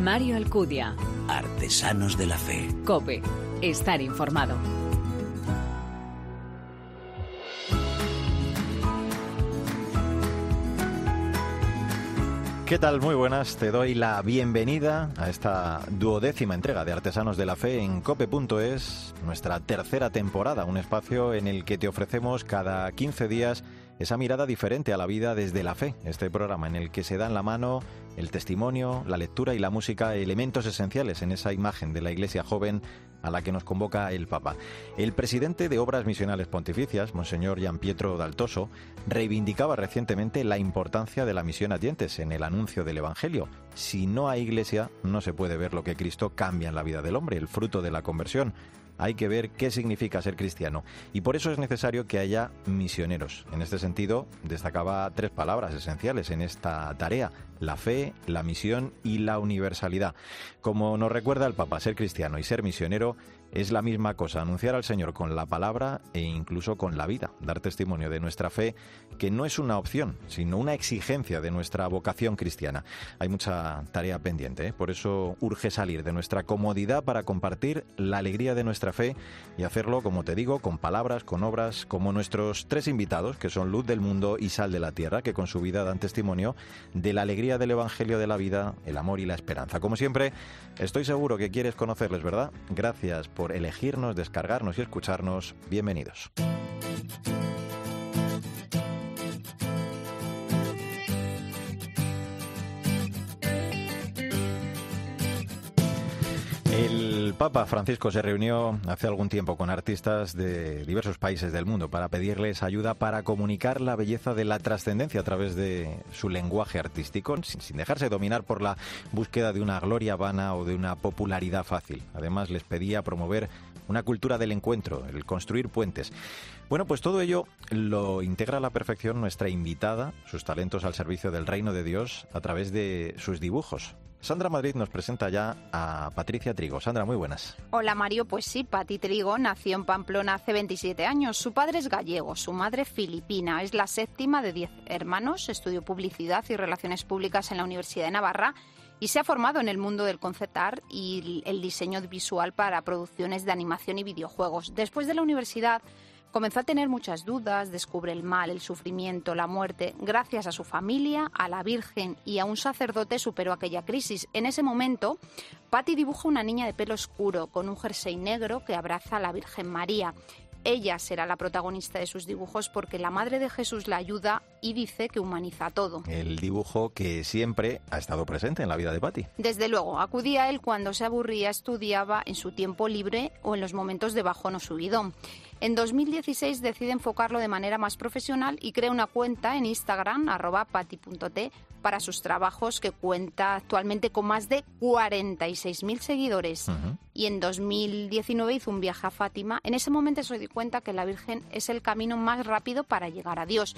Mario Alcudia. Artesanos de la Fe. Cope. Estar informado. ¿Qué tal? Muy buenas. Te doy la bienvenida a esta duodécima entrega de Artesanos de la Fe en cope.es, nuestra tercera temporada, un espacio en el que te ofrecemos cada 15 días esa mirada diferente a la vida desde la fe, este programa en el que se dan la mano el testimonio, la lectura y la música, elementos esenciales en esa imagen de la iglesia joven a la que nos convoca el Papa. El presidente de Obras Misionales Pontificias, Monseñor Gian Pietro Daltoso, reivindicaba recientemente la importancia de la misión a dientes en el anuncio del Evangelio. Si no hay iglesia, no se puede ver lo que Cristo cambia en la vida del hombre, el fruto de la conversión hay que ver qué significa ser cristiano. Y por eso es necesario que haya misioneros. En este sentido, destacaba tres palabras esenciales en esta tarea, la fe, la misión y la universalidad. Como nos recuerda el Papa, ser cristiano y ser misionero es la misma cosa, anunciar al Señor con la palabra e incluso con la vida, dar testimonio de nuestra fe, que no es una opción, sino una exigencia de nuestra vocación cristiana. Hay mucha tarea pendiente, ¿eh? por eso urge salir de nuestra comodidad para compartir la alegría de nuestra fe y hacerlo, como te digo, con palabras, con obras, como nuestros tres invitados, que son luz del mundo y sal de la tierra, que con su vida dan testimonio de la alegría del Evangelio de la vida, el amor y la esperanza. Como siempre, estoy seguro que quieres conocerles, ¿verdad? Gracias por elegirnos, descargarnos y escucharnos. Bienvenidos. El Papa Francisco se reunió hace algún tiempo con artistas de diversos países del mundo para pedirles ayuda para comunicar la belleza de la trascendencia a través de su lenguaje artístico, sin, dejarse dominar por la búsqueda de una gloria vana o de una popularidad fácil. Además, les pedía promover una cultura del encuentro, el construir puentes. Bueno, pues todo ello lo integra a la perfección nuestra invitada, sus talentos al servicio del reino de Dios a través de sus dibujos. Sandra Madrid nos presenta ya a Patricia Trigo. Sandra, muy buenas. Hola Mario, pues sí, Pati Trigo nació en Pamplona hace 27 años. Su padre es gallego, su madre filipina. Es la séptima de 10 hermanos. Estudió publicidad y relaciones públicas en la Universidad de Navarra y se ha formado en el mundo del concept art y el diseño visual para producciones de animación y videojuegos. Después de la universidad Comenzó a tener muchas dudas, descubre el mal, el sufrimiento, la muerte. Gracias a su familia, a la Virgen y a un sacerdote superó aquella crisis. En ese momento, Patty dibuja una niña de pelo oscuro con un jersey negro que abraza a la Virgen María. Ella será la protagonista de sus dibujos porque la Madre de Jesús la ayuda y dice que humaniza todo. El dibujo que siempre ha estado presente en la vida de Patty. Desde luego, acudía a él cuando se aburría, estudiaba en su tiempo libre o en los momentos de bajón o subidón. En 2016 decide enfocarlo de manera más profesional y crea una cuenta en Instagram, arroba pati.t, para sus trabajos que cuenta actualmente con más de 46.000 seguidores. Y en 2019 hizo un viaje a Fátima. En ese momento se dio cuenta que la Virgen es el camino más rápido para llegar a Dios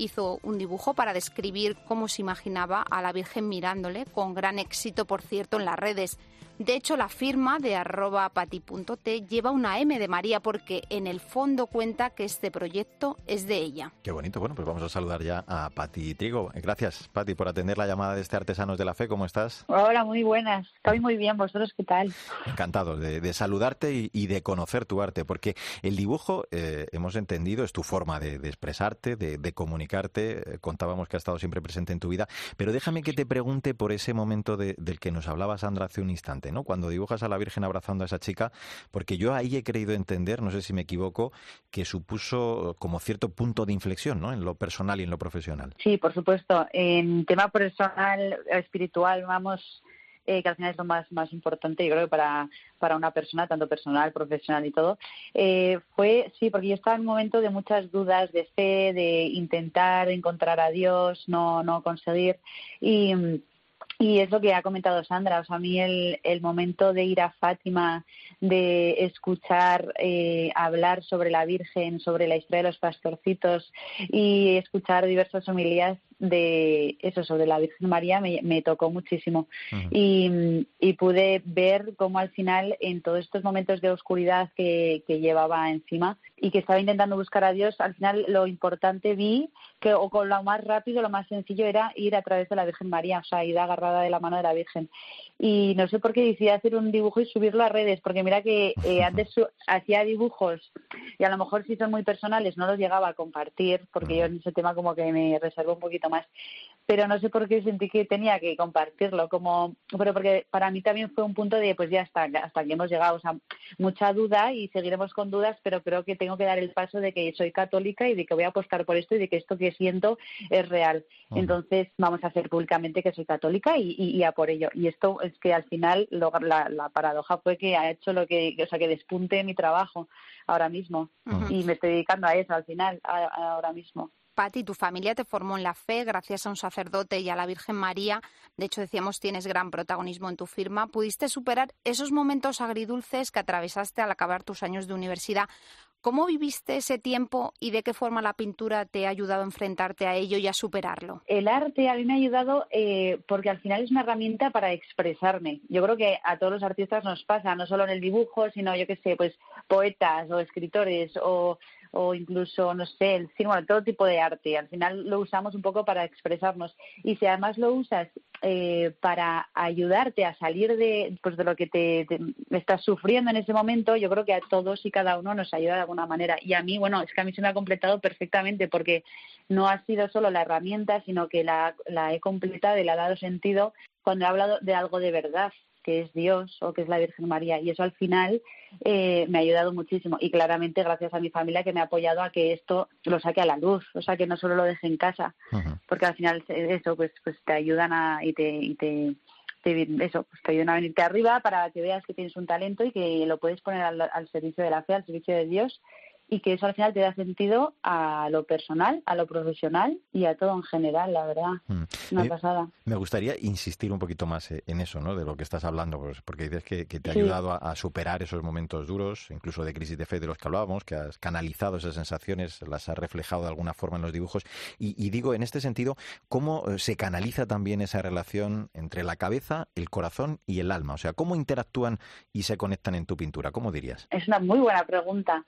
hizo un dibujo para describir cómo se imaginaba a la Virgen mirándole, con gran éxito, por cierto, en las redes. De hecho, la firma de arroba pati.t lleva una M de María porque en el fondo cuenta que este proyecto es de ella. Qué bonito. Bueno, pues vamos a saludar ya a Pati Trigo. Gracias, Pati, por atender la llamada de este Artesanos de la Fe. ¿Cómo estás? Hola, muy buenas. Estoy muy bien. ¿Vosotros qué tal? Encantado de, saludarte y, de conocer tu arte, porque el dibujo, eh, hemos entendido, es tu forma de, expresarte, de, Eh, contábamos que ha estado siempre presente en tu vida. Pero déjame que te pregunte por ese momento del que nos hablaba Sandra hace un instante. Cuando dibujas a la Virgen abrazando a esa chica, porque yo ahí he creído entender, no sé si me equivoco, que supuso como cierto punto de inflexión, ¿no? En lo personal y en lo profesional. Sí, por supuesto. En tema personal, espiritual, vamos, eh, que al final es lo más, más importante, yo creo que para, para una persona, tanto personal, profesional y todo, eh, fue, sí, porque yo estaba en un momento de muchas dudas, de fe, de intentar encontrar a Dios, no, no conseguir. Y y es lo que ha comentado Sandra, o sea, a mí el, el momento de ir a Fátima, de escuchar eh, hablar sobre la Virgen, sobre la historia de los pastorcitos y escuchar diversas homilías de eso sobre la Virgen María me, me tocó muchísimo. Y, y, pude ver cómo al final en todos estos momentos de oscuridad que, que llevaba encima y que estaba intentando buscar a Dios, al final lo importante vi que o con lo más rápido, lo más sencillo era ir a través de la Virgen María, o sea, ir agarrada de la mano de la Virgen. Y no sé por qué decidí hacer un dibujo y subirlo a redes, porque mira que eh, antes hacía dibujos y a lo mejor si son muy personales no los llegaba a compartir, porque yo en ese tema como que me reservo un poquito más pero no sé por qué sentí que tenía que compartirlo, como, pero porque para mí también fue un punto de, pues ya está, hasta aquí hemos llegado, o sea, mucha duda y seguiremos con dudas, pero creo que tengo que dar el paso de que soy católica y de que voy a apostar por esto y de que esto que siento es real. Entonces vamos a hacer públicamente que soy católica y, y, a por ello. Y esto es que al final la, la, paradoja fue que ha hecho lo que, o sea, que despunte mi trabajo ahora mismo y me estoy dedicando a eso al final, ahora mismo. Pati, tu familia te formó en la fe gracias a un sacerdote y a la Virgen María. De hecho, decíamos, tienes gran protagonismo en tu firma. ¿Pudiste superar esos momentos agridulces que atravesaste al acabar tus años de universidad? ¿Cómo viviste ese tiempo y de qué forma la pintura te ha ayudado a enfrentarte a ello y a superarlo? El arte a mí me ha ayudado eh, porque al final es una herramienta para expresarme. Yo creo que a todos los artistas nos pasa, no solo en el dibujo, sino yo qué sé, pues poetas o escritores o o incluso, no sé, el cine, bueno, todo tipo de arte. Al final lo usamos un poco para expresarnos. Y si además lo usas eh, para ayudarte a salir de, pues, de lo que te, estás sufriendo en ese momento, yo creo que a todos y cada uno nos ayuda de alguna manera. Y a mí, bueno, es que a mí se me ha completado perfectamente porque no ha sido solo la herramienta, sino que la, la he completado y le ha dado sentido cuando he hablado de algo de verdad que es Dios o que es la Virgen María. Y eso al final eh, me ha ayudado muchísimo. Y claramente gracias a mi familia que me ha apoyado a que esto lo saque a la luz, o sea, que no solo lo deje en casa, porque al final eso pues, pues te ayudan a, y te, y te, eso, pues te ayudan a venirte arriba para que veas que tienes un talento y que lo puedes poner al servicio de la fe, al servicio de Dios y que eso al final te da sentido a lo personal, a lo profesional y a todo en general, la verdad. Mm. Una pasada. Me gustaría insistir un poquito más eh, en eso, ¿no? De lo que estás hablando, pues, porque dices que, te ha ayudado a, superar esos momentos duros, incluso de crisis de fe de los que hablábamos, que has canalizado esas sensaciones, las has reflejado de alguna forma en los dibujos. Y, digo, en este sentido, ¿cómo eh, se canaliza también esa relación entre la cabeza, el corazón y el alma? O sea, ¿cómo interactúan y se conectan en tu pintura? ¿Cómo dirías? Es una muy buena pregunta.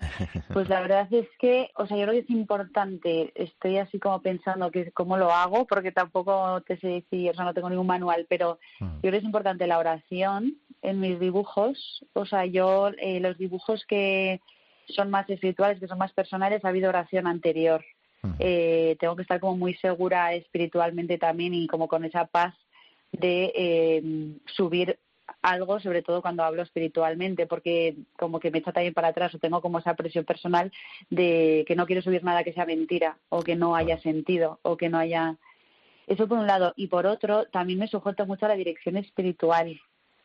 Pues la verdad es que, o sea, yo creo que es importante, estoy así como pensando que cómo lo hago, porque tampoco te sé decir, o sea, no tengo ningún manual, pero mm. yo creo que es importante la oración en mis dibujos, o sea, yo eh, los dibujos que son más espirituales, que son más personales, ha habido oración anterior. Mm. Eh, tengo que estar como muy segura espiritualmente también y como con esa paz de eh, subir algo, sobre todo cuando hablo espiritualmente, porque como que me echa también para atrás o tengo como esa presión personal de que no quiero subir nada que sea mentira o que no haya sentido o que no haya... Eso por un lado. Y por otro, también me sujeto mucho a la dirección espiritual.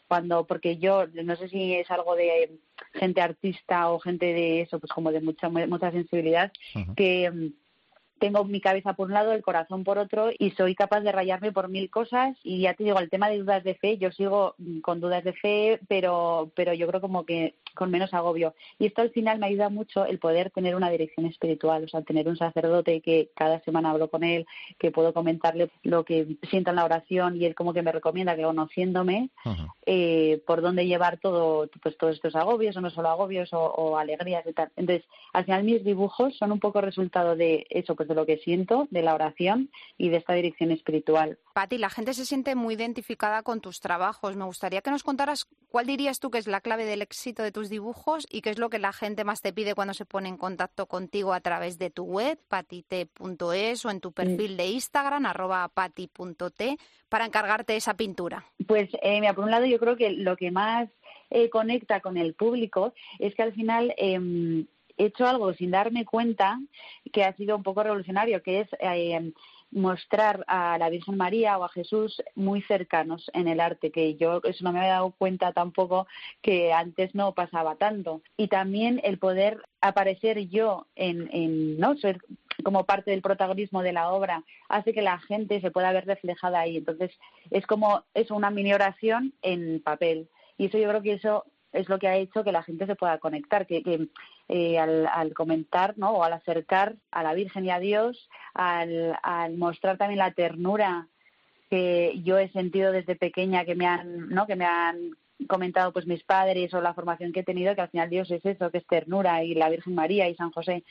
Cuando, porque yo no sé si es algo de gente artista o gente de eso, pues como de mucha, mucha sensibilidad, que tengo mi cabeza por un lado, el corazón por otro y soy capaz de rayarme por mil cosas. Y ya te digo, el tema de dudas de fe, yo sigo con dudas de fe, pero, pero yo creo como que con menos agobio. Y esto al final me ayuda mucho el poder tener una dirección espiritual, o sea, tener un sacerdote que cada semana hablo con él, que puedo comentarle lo que siento en la oración y él como que me recomienda que conociéndome eh, por dónde llevar todo, pues todos estos agobios o no solo agobios o, o alegrías y tal. Entonces, al final mis dibujos son un poco resultado de eso, pues de lo que siento, de la oración y de esta dirección espiritual. Pati, la gente se siente muy identificada con tus trabajos. Me gustaría que nos contaras cuál dirías tú que es la clave del éxito de tus dibujos y qué es lo que la gente más te pide cuando se pone en contacto contigo a través de tu web, patite.es o en tu perfil de Instagram, arroba pati.t, para encargarte esa pintura. Pues, eh, mira, por un lado yo creo que lo que más eh, conecta con el público es que al final eh, he hecho algo sin darme cuenta que ha sido un poco revolucionario, que es eh, mostrar a la Virgen María o a Jesús muy cercanos en el arte, que yo eso no me había dado cuenta tampoco que antes no pasaba tanto. Y también el poder aparecer yo en, en no ser como parte del protagonismo de la obra hace que la gente se pueda ver reflejada ahí. Entonces es como es una mini oración en papel. Y eso yo creo que eso es lo que ha hecho que la gente se pueda conectar, que, que eh, al, comentar ¿no? o al acercar a la Virgen y a Dios, al, al mostrar también la ternura que yo he sentido desde pequeña, que me han, ¿no? que me han comentado pues mis padres o la formación que he tenido, que al final Dios es eso, que es ternura y la Virgen María y San José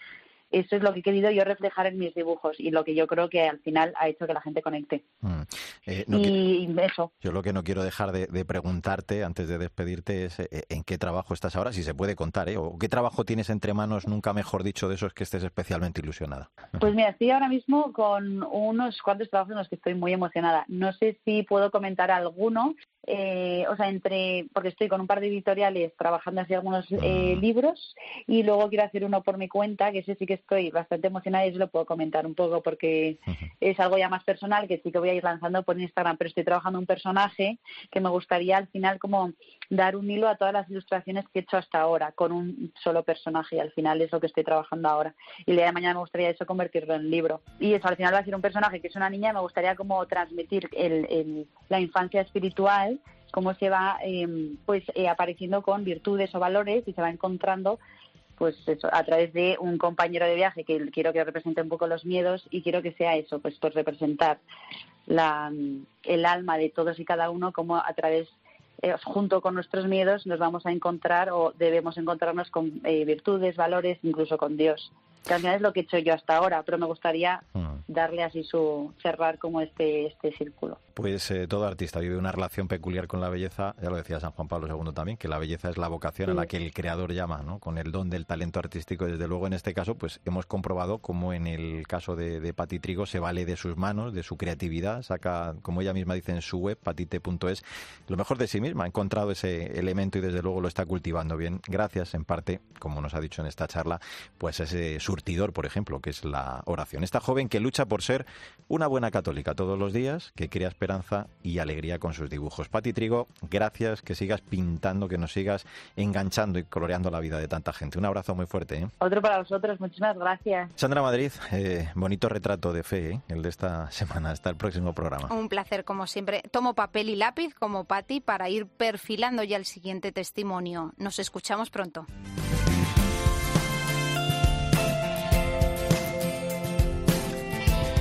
eso es lo que he querido yo reflejar en mis dibujos y lo que yo creo que al final ha hecho que la gente conecte. Mm. Eh, y eso. Yo lo que no quiero dejar de, preguntarte antes de despedirte es eh, en qué trabajo estás ahora, si se puede contar, ¿eh? O qué trabajo tienes entre manos, nunca mejor dicho, de esos que estés especialmente ilusionada. Pues mira, estoy ahora mismo con unos cuantos trabajos en los que estoy muy emocionada. No sé si puedo comentar alguno, eh, o sea, entre, porque estoy con un par de editoriales trabajando así algunos eh, ah. libros y luego quiero hacer uno por mi cuenta, que ese sí que estoy bastante emocionada y eso lo puedo comentar un poco porque es algo ya más personal que sí que voy a ir lanzando por Instagram, pero estoy trabajando un personaje que me gustaría al final como dar un hilo a todas las ilustraciones que he hecho hasta ahora con un solo personaje y al final es lo que estoy trabajando ahora. Y el día de mañana me gustaría eso convertirlo en libro. Y eso al final va a ser un personaje que es una niña y me gustaría como transmitir el, la infancia espiritual cómo se va em, pues eh, apareciendo con virtudes o valores y se va encontrando pues eso, a través de un compañero de viaje que quiero que represente un poco los miedos y quiero que sea eso, pues por representar la, el alma de todos y cada uno como a través eh, junto con nuestros miedos nos vamos a encontrar o debemos encontrarnos con eh, virtudes, valores, incluso con Dios que al final es lo que he hecho yo hasta ahora, pero me gustaría mm. darle así su cerrar como este este círculo. Pues eh, todo artista vive una relación peculiar con la belleza, ya lo decía San Juan Pablo II también, que la belleza es la vocación a la que el creador llama, ¿no? Con el don del talento artístico, desde luego en este caso, pues hemos comprobado como en el caso de, de Pati Trigo se vale de sus manos, de su creatividad, saca, como ella misma dice en su web, patite.es, lo mejor de sí misma, ha encontrado ese elemento y desde luego lo está cultivando bien, gracias en parte, como nos ha dicho en esta charla, pues ese su por ejemplo, que es la oración. Esta joven que lucha por ser una buena católica todos los días, que crea esperanza y alegría con sus dibujos. Pati Trigo, gracias, que sigas pintando, que nos sigas enganchando y coloreando la vida de tanta gente. Un abrazo muy fuerte. ¿eh? Otro para vosotros, muchísimas gracias. Sandra Madrid, eh, bonito retrato de fe, ¿eh? el de esta semana. Hasta el próximo programa. Un placer, como siempre. Tomo papel y lápiz como Pati para ir perfilando ya el siguiente testimonio. Nos escuchamos pronto.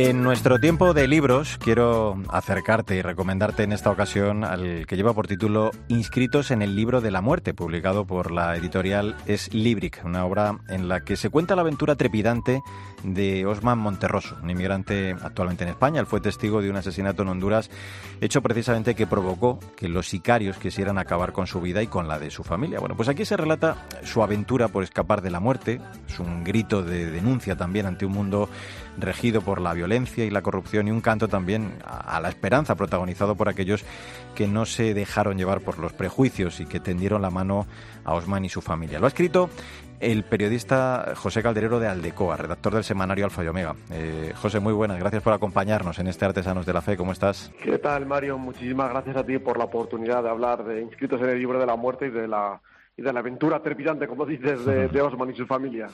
En nuestro tiempo de libros quiero acercarte y recomendarte en esta ocasión al que lleva por título Inscritos en el libro de la muerte, publicado por la editorial Es Libric, una obra en la que se cuenta la aventura trepidante de Osman Monterroso, un inmigrante actualmente en España. Él fue testigo de un asesinato en Honduras, hecho precisamente que provocó que los sicarios quisieran acabar con su vida y con la de su familia. Bueno, pues aquí se relata su aventura por escapar de la muerte, es un grito de denuncia también ante un mundo regido por la violencia y la corrupción y un canto también a la esperanza protagonizado por aquellos que no se dejaron llevar por los prejuicios y que tendieron la mano a Osman y su familia. Lo ha escrito el periodista José Calderero de Aldecoa, redactor del semanario Alfa y Omega. Eh, José, muy buenas, gracias por acompañarnos en este Artesanos de la Fe. ¿Cómo estás? ¿Qué tal, Mario? Muchísimas gracias a ti por la oportunidad de hablar de inscritos en el libro de la muerte y de la y de la aventura trepidante, como dices, de, Osman y su familia.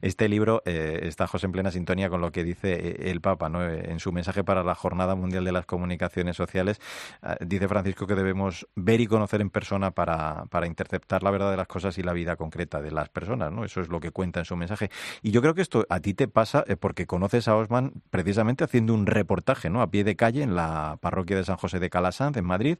Este libro eh, está, José, en plena sintonía con lo que dice eh, el Papa ¿no? Eh, en su mensaje para la Jornada Mundial de las Comunicaciones Sociales. Ah, dice Francisco que debemos ver y conocer en persona para, para interceptar la verdad de las cosas y la vida concreta de las personas. ¿no? Eso es lo que cuenta en su mensaje. Y yo creo que esto a ti te pasa porque conoces a Osman precisamente haciendo un reportaje ¿no? a pie de calle en la parroquia de San José de Calasanz, en Madrid.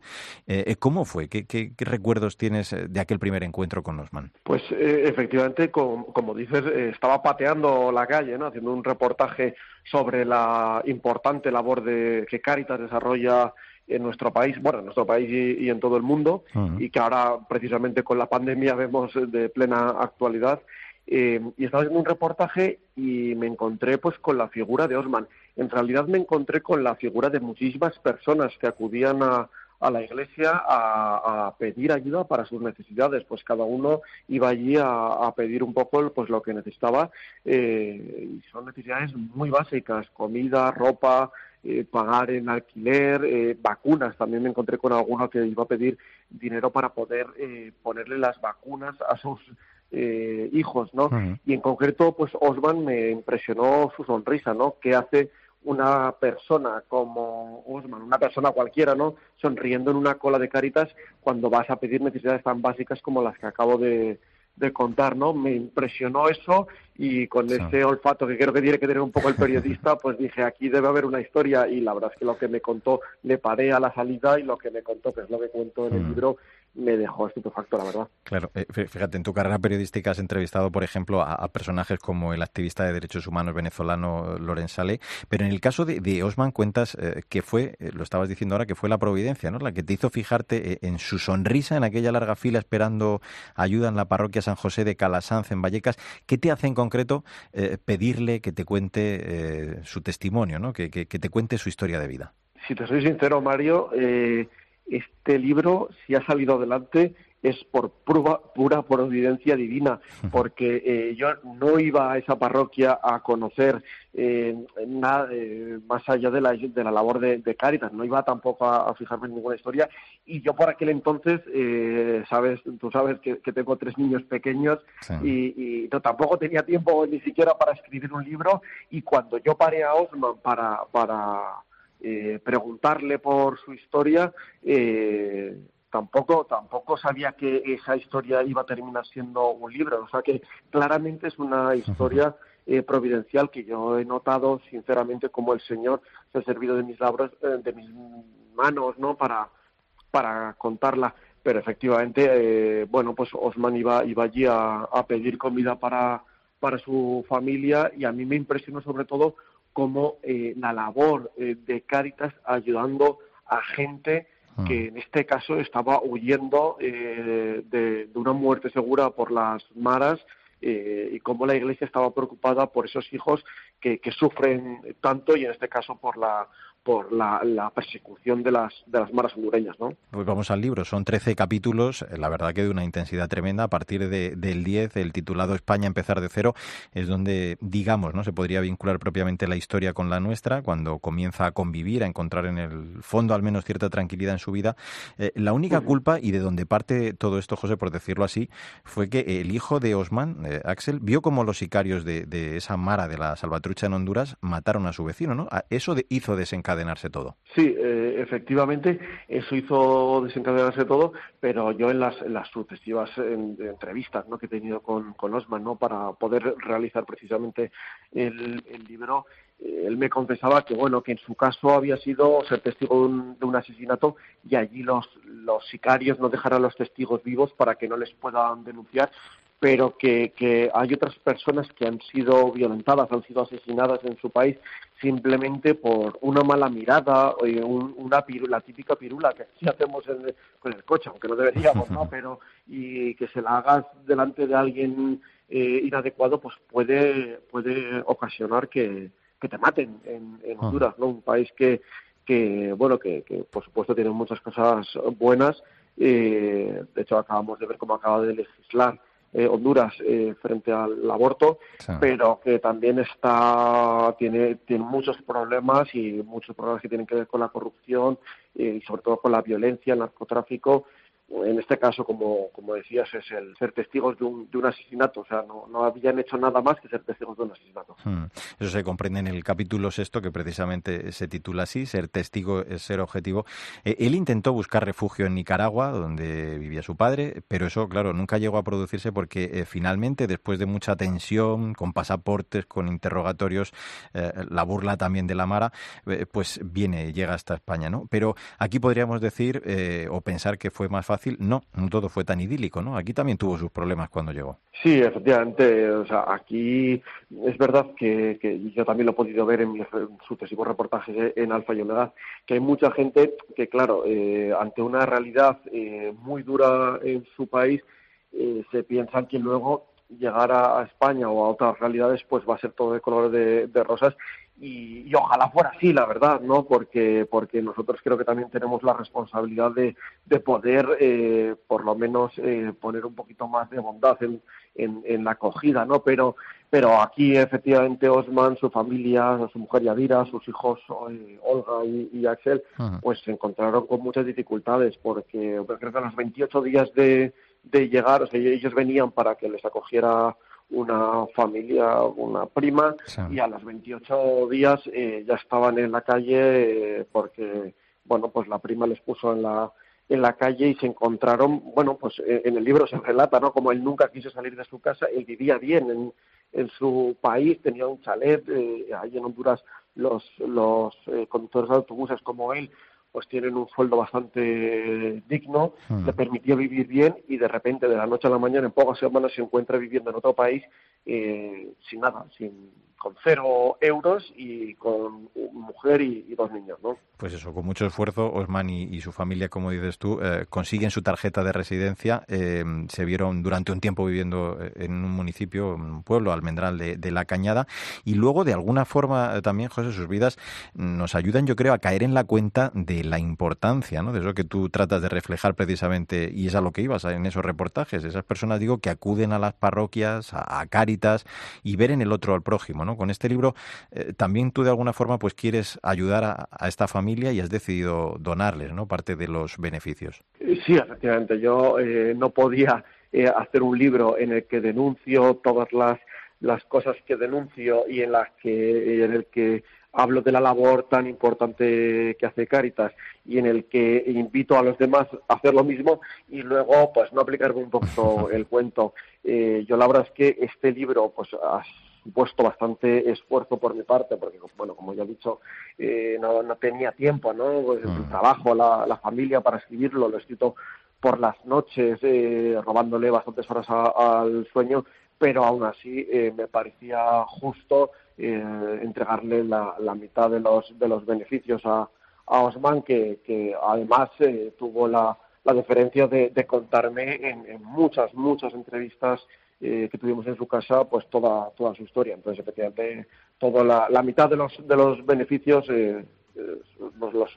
¿Cómo fue? ¿Qué, qué recuerdos tienes de aquel primer encuentro? Con Osman? Pues eh, efectivamente, como, dices, eh, estaba pateando la calle, ¿no? haciendo un reportaje sobre la importante labor de, que Caritas desarrolla en nuestro país, bueno, en nuestro país y, en todo el mundo, y que ahora precisamente con la pandemia vemos de plena actualidad. Eh, y estaba haciendo un reportaje y me encontré pues con la figura de Osman. En realidad me encontré con la figura de muchísimas personas que acudían a, a la iglesia a, pedir ayuda para sus necesidades. Pues cada uno iba allí a, pedir un poco pues lo que necesitaba eh, y son necesidades muy básicas, comida, ropa, eh, pagar en alquiler, eh, vacunas. También me encontré con alguno que iba a pedir dinero para poder ponerle las vacunas a sus hijos, ¿no? Y en concreto, pues Osman me impresionó su sonrisa, ¿no? Que hace una persona como Osman, una persona cualquiera, ¿no? Sonriendo en una cola de caritas cuando vas a pedir necesidades tan básicas como las que acabo de, de contar, ¿no? Me impresionó eso y con ese olfato que creo que tiene que tener un poco el periodista, pues dije, aquí debe haber una historia y la verdad es que lo que me contó le paré a la salida y lo que me contó, que es lo que cuento en el mm. libro, me dejó estupefacto, la verdad. Claro, eh, fíjate, en tu carrera periodística has entrevistado, por ejemplo, a, personajes como el activista de derechos humanos venezolano Loren Sale, pero en el caso de, Osman cuentas eh, que fue, eh, lo estabas diciendo ahora, que fue la providencia, ¿no? La que te hizo fijarte en su sonrisa en aquella larga fila esperando ayuda en la parroquia San José de Calasanz, en Vallecas. ¿Qué te hace en concreto pedirle que te cuente su testimonio, ¿no? Que, que, te cuente su historia de vida? Si te soy sincero, Mario, eh, este libro, si ha salido adelante, es por pura, pura providencia divina, porque eh, yo no iba a esa parroquia a conocer eh, nada eh, más allá de la, de la labor de, de Cáritas, no iba tampoco a, fijarme en ninguna historia, y yo por aquel entonces, sabes, tú sabes que, tengo tres niños pequeños y, no, tampoco tenía tiempo ni siquiera para escribir un libro, y cuando yo paré a Osman para, para eh, preguntarle por su historia, eh, tampoco, tampoco sabía que esa historia iba a terminar siendo un libro. O sea que claramente es una historia eh, providencial que yo he notado sinceramente como el Señor se ha servido de mis labros, de mis manos, ¿no? Para, para contarla. Pero efectivamente, bueno, pues Osman iba, iba allí a, a pedir comida para, para su familia y a mí me impresionó sobre todo como eh, la labor eh, de Cáritas ayudando a gente ah. que en este caso estaba huyendo eh, de, una muerte segura por las maras y cómo la Iglesia estaba preocupada por esos hijos que, sufren tanto y en este caso por la por la, persecución de las, de las maras hondureñas, ¿no? Pues vamos al libro, son 13 capítulos, eh, la verdad que de una intensidad tremenda, a partir de, del 10, el titulado España empezar de cero, es donde, digamos, no se podría vincular propiamente la historia con la nuestra, cuando comienza a convivir, a encontrar en el fondo al menos cierta tranquilidad en su vida. Eh, la única culpa, y de donde parte todo esto, José, por decirlo así, fue que el hijo de Osman, eh, Axel, vio como los sicarios de, de, esa mara de la salvatrucha en Honduras mataron a su vecino, ¿no? Eso hizo desencadenar todo. Sí, eh, efectivamente, eso hizo desencadenarse todo, pero yo en las, las sucesivas entrevistas ¿no? que he tenido con, con Osman ¿no? para poder realizar precisamente el, libro, eh, él me confesaba que bueno que en su caso había sido ser testigo de un, asesinato y allí los, los sicarios no dejaran a los testigos vivos para que no les puedan denunciar pero que, que, hay otras personas que han sido violentadas, han sido asesinadas en su país simplemente por una mala mirada, o una la típica pirula que sí hacemos con el coche, aunque no deberíamos, ¿no? Pero y que se la hagas delante de alguien eh, inadecuado, pues puede puede ocasionar que, que te maten en, en ah. Honduras, ¿no? Un país que que bueno que, que por supuesto tiene muchas cosas buenas. Eh, de hecho acabamos de ver cómo acaba de legislar eh, Honduras eh, frente al aborto, pero que también está tiene tiene muchos problemas y muchos problemas que tienen que ver con la corrupción eh, y sobre todo con la violencia, el narcotráfico en este caso, como, como decías, es el ser testigos de un, de un asesinato. O sea, no, no, habían hecho nada más que ser testigos de un asesinato. Hmm. Eso se comprende en el capítulo sexto, que precisamente se titula así, ser testigo es ser objetivo. Eh, él intentó buscar refugio en Nicaragua, donde vivía su padre, pero eso, claro, nunca llegó a producirse porque eh, finalmente, después de mucha tensión, con pasaportes, con interrogatorios, eh, la burla también de la Mara, pues viene, llega hasta España, ¿no? Pero aquí podríamos decir o pensar que fue más fácil No, no todo fue tan idílico, ¿no? Aquí también tuvo sus problemas cuando llegó. Sí, efectivamente. O sea, aquí es verdad que, yo también lo he podido ver en mis sucesivos reportajes en Alfa y Omega, que hay mucha gente que, claro, eh, ante una realidad eh, muy dura en su país, eh, se piensan que luego llegar a, España o a otras realidades pues va a ser todo de color de rosas y, ojalá fuera así, la verdad, ¿no? Porque, porque nosotros creo que también tenemos la responsabilidad de, de poder, eh, por lo menos, eh, poner un poquito más de bondad en, en, la acogida, ¿no? Pero, pero aquí, efectivamente, Osman, su familia, su mujer Yadira, sus hijos eh, Olga y, Axel, pues se encontraron con muchas dificultades, porque creo que a los 28 días de, de llegar, o sea, ellos venían para que les acogiera una familia, una prima, y a los 28 días eh, ya estaban en la calle eh, porque, bueno, pues la prima les puso en la en la calle y se encontraron, bueno, pues eh, en el libro se relata, ¿no? Como él nunca quiso salir de su casa, él vivía bien en, en su país, tenía un chalet, eh, ahí en Honduras los, los eh, conductores de autobuses como él pues tienen un sueldo bastante digno, hmm. le permitía vivir bien y de repente de la noche a la mañana en pocas semanas se encuentra viviendo en otro país eh, sin nada, sin con cero euros y con mujer y, dos niños, ¿no? Pues eso, con mucho esfuerzo, Osman y, su familia, como dices tú, eh, consiguen su tarjeta de residencia. Eh, se vieron durante un tiempo viviendo eh, en un municipio, un pueblo, Almendral de, La Cañada, y luego, de alguna forma, también, José, sus vidas nos ayudan, yo creo, a caer en la cuenta de la importancia, ¿no? De eso que tú tratas de reflejar precisamente, y es a lo que ibas en esos reportajes. Esas personas, digo, que acuden a las parroquias, a, a Cáritas, y ver en el otro al prójimo, ¿no? Con este libro eh, también tú de alguna forma pues quieres ayudar a, esta familia y has decidido donarles, ¿no? Parte de los beneficios. Sí, efectivamente. Yo eh, no podía eh, hacer un libro en el que denuncio todas las las cosas que denuncio y en las que en el que hablo de la labor tan importante que hace Caritas y en el que invito a los demás a hacer lo mismo y luego pues no aplicarme un poco el cuento. yo la verdad es que este libro pues supuesto bastante esfuerzo por mi parte, porque, bueno, como ya he dicho, eh, no, no, tenía tiempo, ¿no? Pues, el trabajo, la, la, familia para escribirlo, lo he escrito por las noches, eh, robándole bastantes horas al sueño, pero aún así eh, me parecía justo eh, entregarle la, la, mitad de los, de los beneficios a, a Osman, que, que además eh, tuvo la, la deferencia de, de contarme en, en, muchas, muchas entrevistas eh, que tuvimos en su casa, pues toda, toda su historia. Entonces, efectivamente, toda la, la mitad de los, de los beneficios eh, los,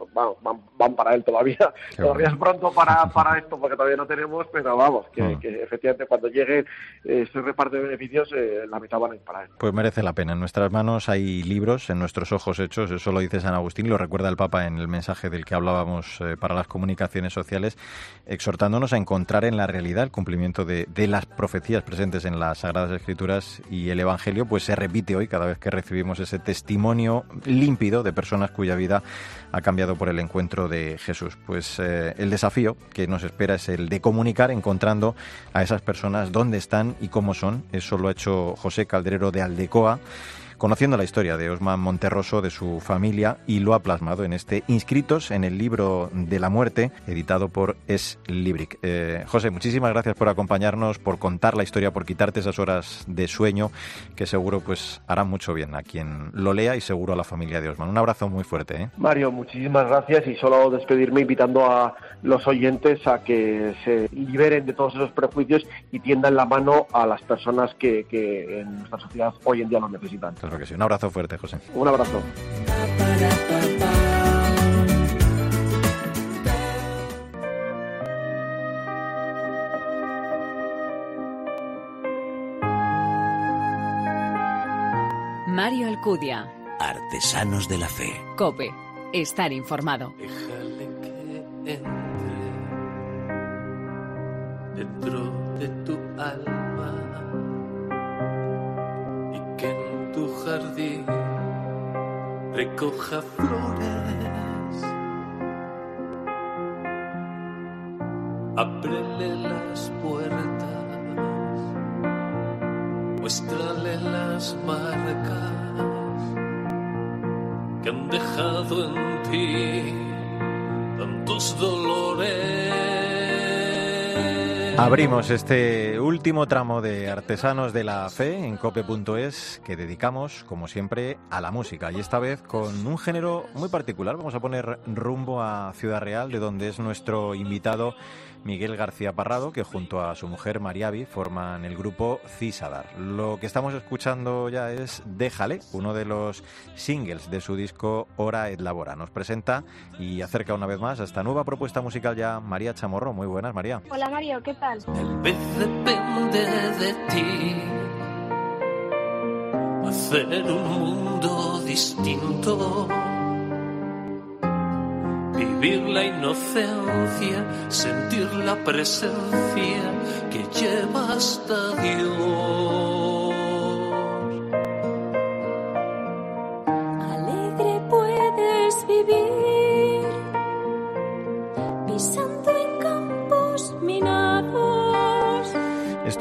van, para él todavía. todavía es pronto para, para esto porque todavía no tenemos, pero vamos, que, ah. efectivamente cuando llegue ese reparto de beneficios, eh, la mitad van a ir para él. Pues merece la pena. En nuestras manos hay libros, en nuestros ojos hechos, eso lo dice San Agustín, lo recuerda el Papa en el mensaje del que hablábamos eh, para las comunicaciones sociales, exhortándonos a encontrar en la realidad el cumplimiento de, de las profecías presentes en las Sagradas Escrituras y el Evangelio, pues se repite hoy cada vez que recibimos ese testimonio límpido de personas cuya vida ha cambiado por el encuentro de Jesús. Pues eh, el desafío que nos espera es el de comunicar encontrando a esas personas dónde están y cómo son. Eso lo ha hecho José Calderero de Aldecoa conociendo la historia de Osman Monterroso, de su familia, y lo ha plasmado en este Inscritos en el libro de la muerte, editado por Es Libric. Eh, José, muchísimas gracias por acompañarnos, por contar la historia, por quitarte esas horas de sueño, que seguro pues hará mucho bien a quien lo lea y seguro a la familia de Osman. Un abrazo muy fuerte. ¿eh? Mario, muchísimas gracias y solo despedirme invitando a los oyentes a que se liberen de todos esos prejuicios y tiendan la mano a las personas que, que en nuestra sociedad hoy en día lo necesitan. Un abrazo fuerte, José. Un abrazo. Mario Alcudia. Artesanos de la Fe. Cope. Estar informado. Déjale que entre dentro de tu alma jardín recoja flores. Ábrele las puertas, muéstrale las marcas que han dejado en ti tantos dolores. Abrimos este último tramo de Artesanos de la Fe en cope.es que dedicamos, como siempre, a la música y esta vez con un género muy particular. Vamos a poner rumbo a Ciudad Real, de donde es nuestro invitado Miguel García Parrado, que junto a su mujer Mariavi forman el grupo Cisadar. Lo que estamos escuchando ya es Déjale, uno de los singles de su disco Hora et Labora. Nos presenta y acerca una vez más a esta nueva propuesta musical ya María Chamorro. Muy buenas, María. Hola, Mario, ¿qué tal? Tal vez depende de ti hacer un mundo distinto vivir la inocencia, sentir la presencia que lleva hasta Dios.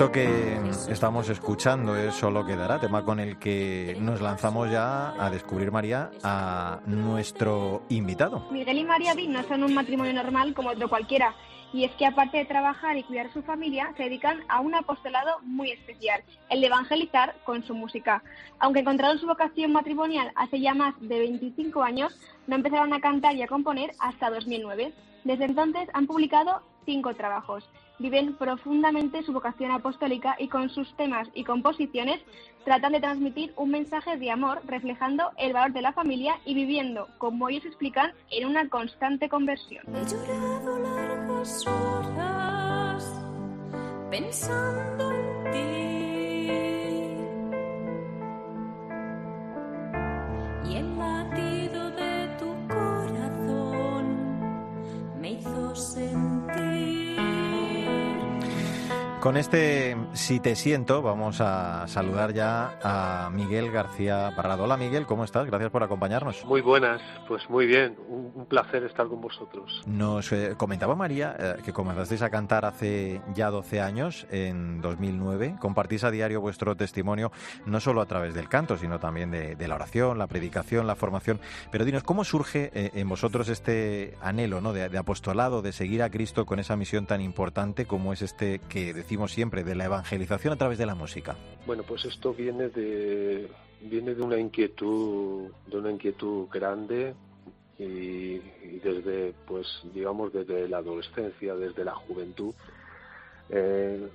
Esto que estamos escuchando es Solo Quedará, tema con el que nos lanzamos ya a descubrir, María, a nuestro invitado. Miguel y María Di no son un matrimonio normal como otro cualquiera. Y es que aparte de trabajar y cuidar a su familia, se dedican a un apostolado muy especial, el de evangelizar con su música. Aunque encontraron su vocación matrimonial hace ya más de 25 años, no empezaron a cantar y a componer hasta 2009. Desde entonces han publicado cinco trabajos. Viven profundamente su vocación apostólica y con sus temas y composiciones tratan de transmitir un mensaje de amor reflejando el valor de la familia y viviendo, como ellos explican, en una constante conversión. He llorado largas horas pensando en ti. Con este Si te siento, vamos a saludar ya a Miguel García Parrado. Hola Miguel, ¿cómo estás? Gracias por acompañarnos. Muy buenas, pues muy bien, un, un placer estar con vosotros. Nos eh, comentaba María eh, que comenzasteis a cantar hace ya 12 años, en 2009. Compartís a diario vuestro testimonio, no solo a través del canto, sino también de, de la oración, la predicación, la formación. Pero dinos, ¿cómo surge eh, en vosotros este anhelo ¿no? de, de apostolado, de seguir a Cristo con esa misión tan importante como es este que decimos siempre, de la evangelización a través de la música? Bueno, pues esto viene de viene de una inquietud, de una inquietud grande y, y desde, pues, digamos, desde la adolescencia, desde la juventud, eh,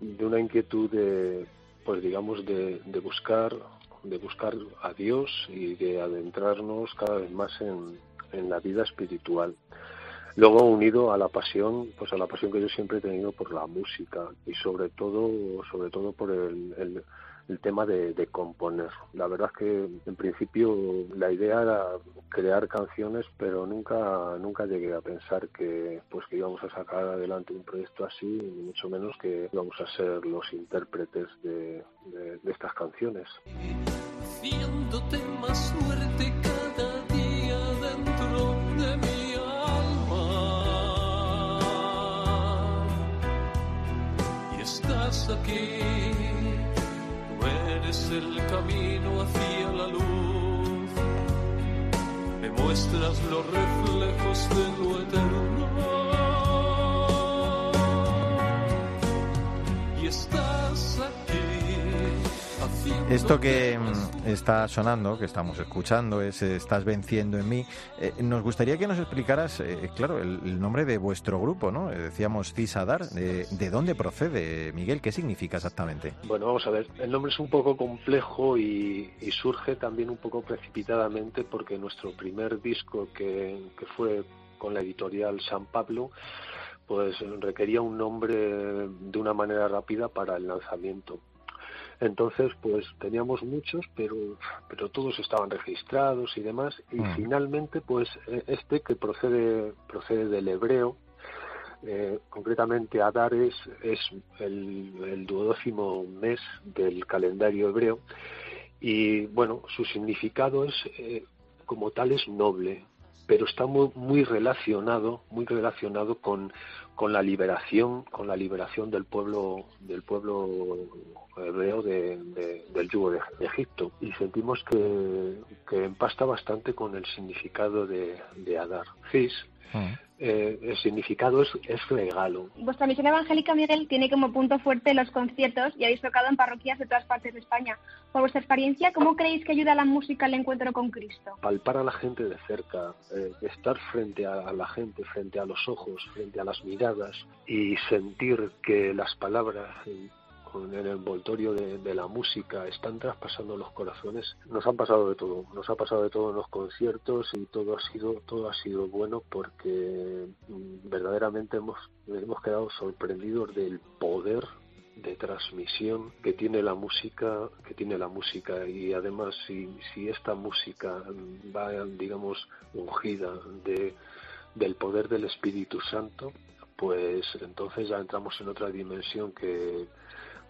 de una inquietud de, pues, digamos, de, de buscar, de buscar a Dios y de adentrarnos cada vez más en, en la vida espiritual. Luego unido a la pasión, pues a la pasión que yo siempre he tenido por la música y sobre todo, sobre todo por el, tema de, componer. La verdad es que en principio la idea era crear canciones, pero nunca, nunca llegué a pensar que, pues que íbamos a sacar adelante un proyecto así, ni mucho menos que íbamos a ser los intérpretes de, estas canciones. Aquí, tú eres el camino hacia la luz. Me muestras los reflejos de lo eterno. Y estás. Esto que mm, está sonando, que estamos escuchando, es eh, Estás venciendo en mí. Eh, nos gustaría que nos explicaras, eh, claro, el, nombre de vuestro grupo, ¿no? decíamos Cisadar. De, ¿De dónde procede, Miguel? ¿Qué significa exactamente? Bueno, vamos a ver. El nombre es un poco complejo y, y surge también un poco precipitadamente porque nuestro primer disco, que, que fue con la editorial San Pablo, pues requería un nombre de una manera rápida para el lanzamiento. Entonces, pues teníamos muchos, pero, pero todos estaban registrados y demás. Y mm. finalmente, pues este que procede, procede del hebreo, eh, concretamente Adar es, es el, el, duodécimo mes del calendario hebreo. Y bueno, su significado es, eh, como tal, es noble, pero está muy, muy relacionado, muy relacionado con, con la liberación, con la liberación del pueblo, del pueblo hebreo de, de, del yugo de, de, Egipto. Y sentimos que, que, empasta bastante con el significado de, de Adar. Cis, uh-huh. Eh, el significado es, es, regalo. Vuestra misión evangélica, Miguel, tiene como punto fuerte los conciertos y habéis tocado en parroquias de todas partes de España. Por vuestra experiencia, ¿cómo creéis que ayuda la música al encuentro con Cristo? Palpar a la gente de cerca, eh, estar frente a, a la gente, frente a los ojos, frente a las miradas y sentir que las palabras con el envoltorio de, de, la música están traspasando los corazones. Nos han pasado de todo nos ha pasado de todo en los conciertos y todo ha sido todo ha sido bueno porque verdaderamente hemos hemos quedado sorprendidos del poder de transmisión que tiene la música que tiene la música. Y además si, si esta música va digamos ungida de del poder del Espíritu Santo pues entonces ya entramos en otra dimensión que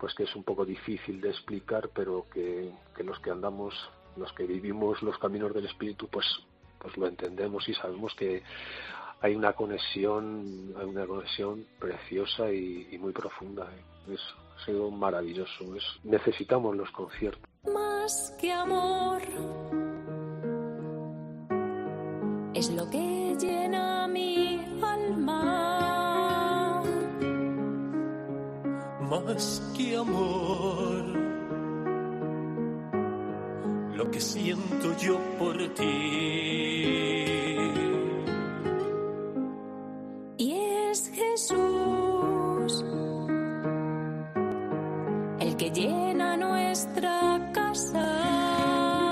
pues que es un poco difícil de explicar, pero que, que, los que andamos, los que vivimos los caminos del espíritu, pues, pues lo entendemos y sabemos que hay una conexión, hay una conexión preciosa y, muy profunda. ¿eh? Es, ha sido maravilloso. necesitamos los conciertos. Más que amor es lo que llena mi alma. Más que amor, lo que siento yo por ti.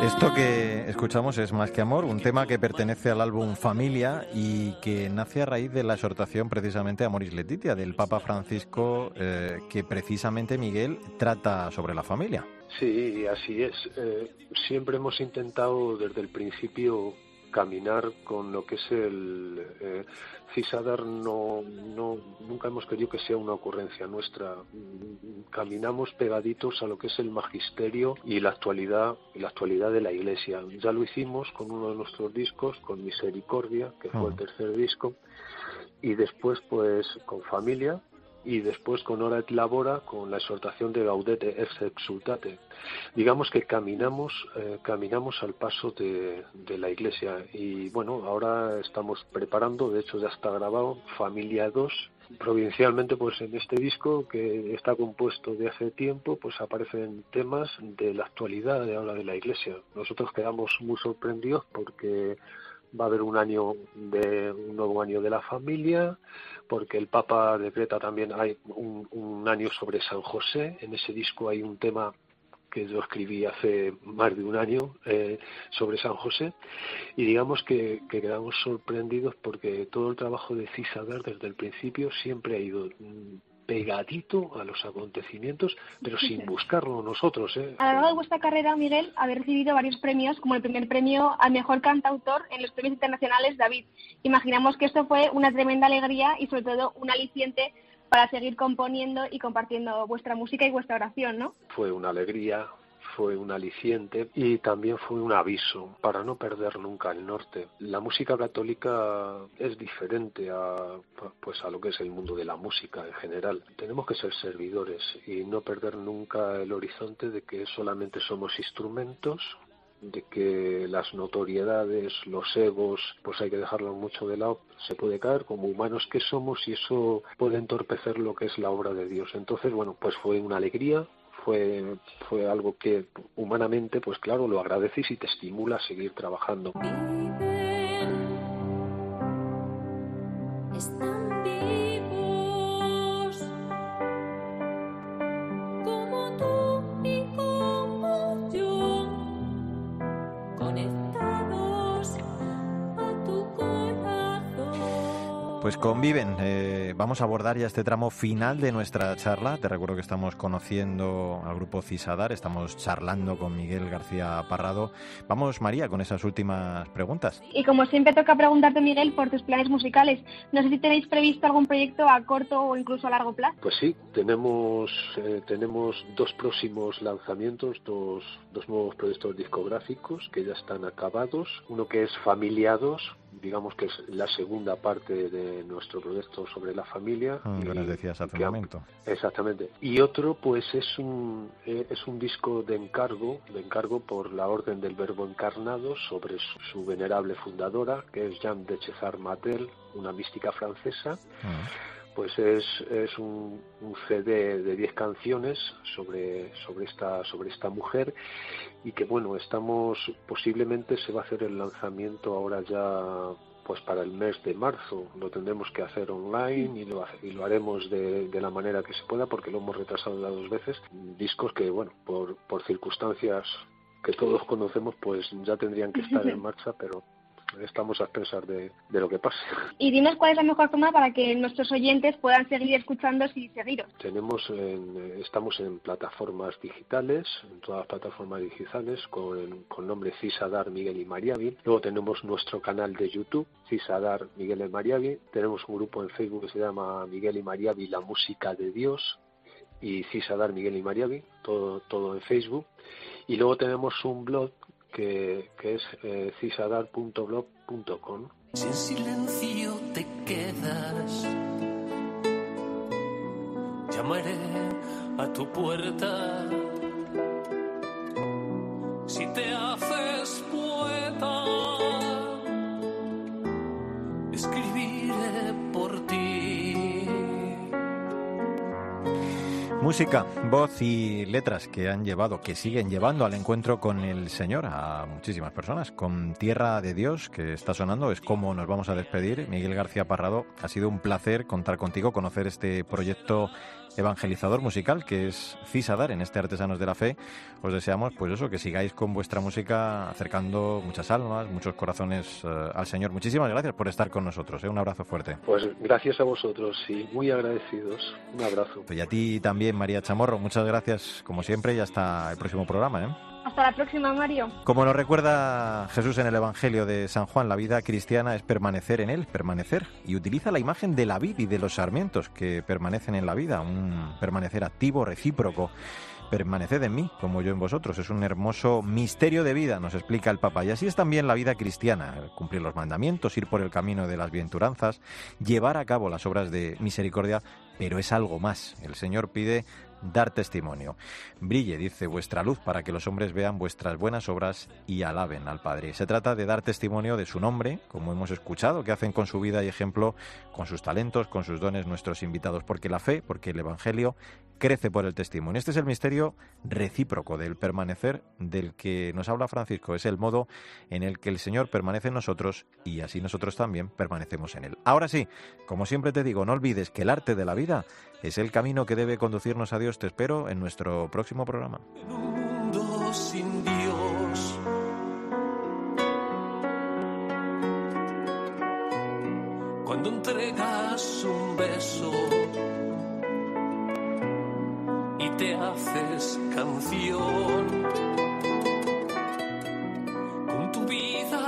Esto que escuchamos es Más que Amor, un tema que pertenece al álbum Familia y que nace a raíz de la exhortación precisamente a Moris Letitia del Papa Francisco, eh, que precisamente Miguel trata sobre la familia. Sí, así es. Eh, siempre hemos intentado desde el principio caminar con lo que es el eh, Cisadar no, no nunca hemos querido que sea una ocurrencia nuestra. Caminamos pegaditos a lo que es el magisterio y la actualidad y la actualidad de la iglesia. Ya lo hicimos con uno de nuestros discos con Misericordia que fue el tercer disco y después pues con familia y después con Hora et Labora con la exhortación de Gaudete ex exultate. Digamos que caminamos, eh, caminamos al paso de, de, la Iglesia y bueno, ahora estamos preparando, de hecho ya está grabado, Familia 2. Provincialmente, pues en este disco que está compuesto de hace tiempo, pues aparecen temas de la actualidad de ahora de la Iglesia. Nosotros quedamos muy sorprendidos porque va a haber un año de un nuevo año de la familia porque el Papa decreta también hay un, un, año sobre San José. En ese disco hay un tema que yo escribí hace más de un año eh, sobre San José. Y digamos que, que, quedamos sorprendidos porque todo el trabajo de Cisader desde el principio siempre ha ido pegadito a los acontecimientos, pero sin buscarlo nosotros. ¿eh? A lo largo de vuestra carrera, Miguel, habéis recibido varios premios, como el primer premio al mejor cantautor en los premios internacionales David. Imaginamos que esto fue una tremenda alegría y sobre todo un aliciente para seguir componiendo y compartiendo vuestra música y vuestra oración, ¿no? Fue una alegría, fue un aliciente y también fue un aviso para no perder nunca el norte. La música católica es diferente a pues a lo que es el mundo de la música en general. Tenemos que ser servidores y no perder nunca el horizonte de que solamente somos instrumentos de que las notoriedades, los egos, pues hay que dejarlo mucho de lado, se puede caer como humanos que somos y eso puede entorpecer lo que es la obra de Dios. Entonces, bueno, pues fue una alegría, fue, fue algo que humanamente, pues claro, lo agradeces y te estimula a seguir trabajando. Están vivos como tú y como yo, conectados a tu corazón. Pues conviven. Eh, vamos a abordar ya este tramo final de nuestra charla. Te recuerdo que estamos conociendo al grupo Cisadar, estamos charlando con Miguel García Parrado. Vamos, María, con esas últimas preguntas. Y como siempre toca preguntarte, Miguel, por tus planes musicales. No sé si tenéis previsto algún proyecto a corto o incluso a largo plazo. Pues sí, tenemos, eh, tenemos dos próximos lanzamientos, dos, dos nuevos proyectos discográficos que ya están acabados. Uno que es Familiados, digamos que es la segunda parte de nuestro proyecto sobre la familia. Mm, que nos decías hace un momento. Exactamente. Y otro, pues es un eh, es un disco de encargo, de encargo por la Orden del Verbo Encarnado sobre su, su venerable fundadora, que es Jean de César Matel, una mística francesa. Mm. Pues es, es un, un CD de 10 canciones sobre, sobre, esta, sobre esta mujer y que bueno, estamos, posiblemente se va a hacer el lanzamiento ahora ya pues para el mes de marzo. Lo tendremos que hacer online y lo, y lo haremos de, de, la manera que se pueda porque lo hemos retrasado ya dos veces. Discos que bueno por, por circunstancias que todos conocemos pues ya tendrían que estar en marcha pero estamos a pensar de, de, lo que pase. Y dinos cuál es la mejor forma para que nuestros oyentes puedan seguir escuchando y seguiros. Tenemos en, estamos en plataformas digitales, en todas las plataformas digitales, con, con nombre Cisadar Miguel y Mariavi. Luego tenemos nuestro canal de YouTube, Cisadar Miguel y Mariavi. Tenemos un grupo en Facebook que se llama Miguel y Mariavi, la música de Dios y Cisadar Miguel y Mariavi, todo, todo en Facebook. Y luego tenemos un blog que, que es eh, cisadar.blog.com Si en silencio te quedas, llamaré a tu puerta. Música, voz y letras que han llevado, que siguen llevando al encuentro con el Señor a muchísimas personas. Con Tierra de Dios, que está sonando, es como nos vamos a despedir. Miguel García Parrado, ha sido un placer contar contigo, conocer este proyecto evangelizador musical que es Cisadar en este Artesanos de la Fe. Os deseamos, pues eso, que sigáis con vuestra música acercando muchas almas, muchos corazones eh, al Señor. Muchísimas gracias por estar con nosotros. ¿eh? Un abrazo fuerte. Pues gracias a vosotros y muy agradecidos. Un abrazo. Y a ti también, María Chamorro. Muchas gracias, como siempre, y hasta el próximo programa. ¿eh? Hasta la próxima, Mario. Como nos recuerda Jesús en el Evangelio de San Juan, la vida cristiana es permanecer en él, permanecer, y utiliza la imagen de la vid y de los sarmientos que permanecen en la vida, un permanecer activo, recíproco. Permaneced en mí, como yo en vosotros. Es un hermoso misterio de vida, nos explica el Papa. Y así es también la vida cristiana, cumplir los mandamientos, ir por el camino de las bienaventuranzas, llevar a cabo las obras de misericordia, pero es algo más. El Señor pide dar testimonio. Brille, dice, vuestra luz para que los hombres vean vuestras buenas obras y alaben al Padre. Se trata de dar testimonio de su nombre, como hemos escuchado, que hacen con su vida y ejemplo, con sus talentos, con sus dones nuestros invitados, porque la fe, porque el Evangelio crece por el testimonio. Este es el misterio recíproco del permanecer del que nos habla Francisco. Es el modo en el que el Señor permanece en nosotros y así nosotros también permanecemos en Él. Ahora sí, como siempre te digo, no olvides que el arte de la vida es el camino que debe conducirnos a Dios. Te espero en nuestro próximo programa. Mundo sin Dios. Cuando entregas un beso y te haces canción, con tu vida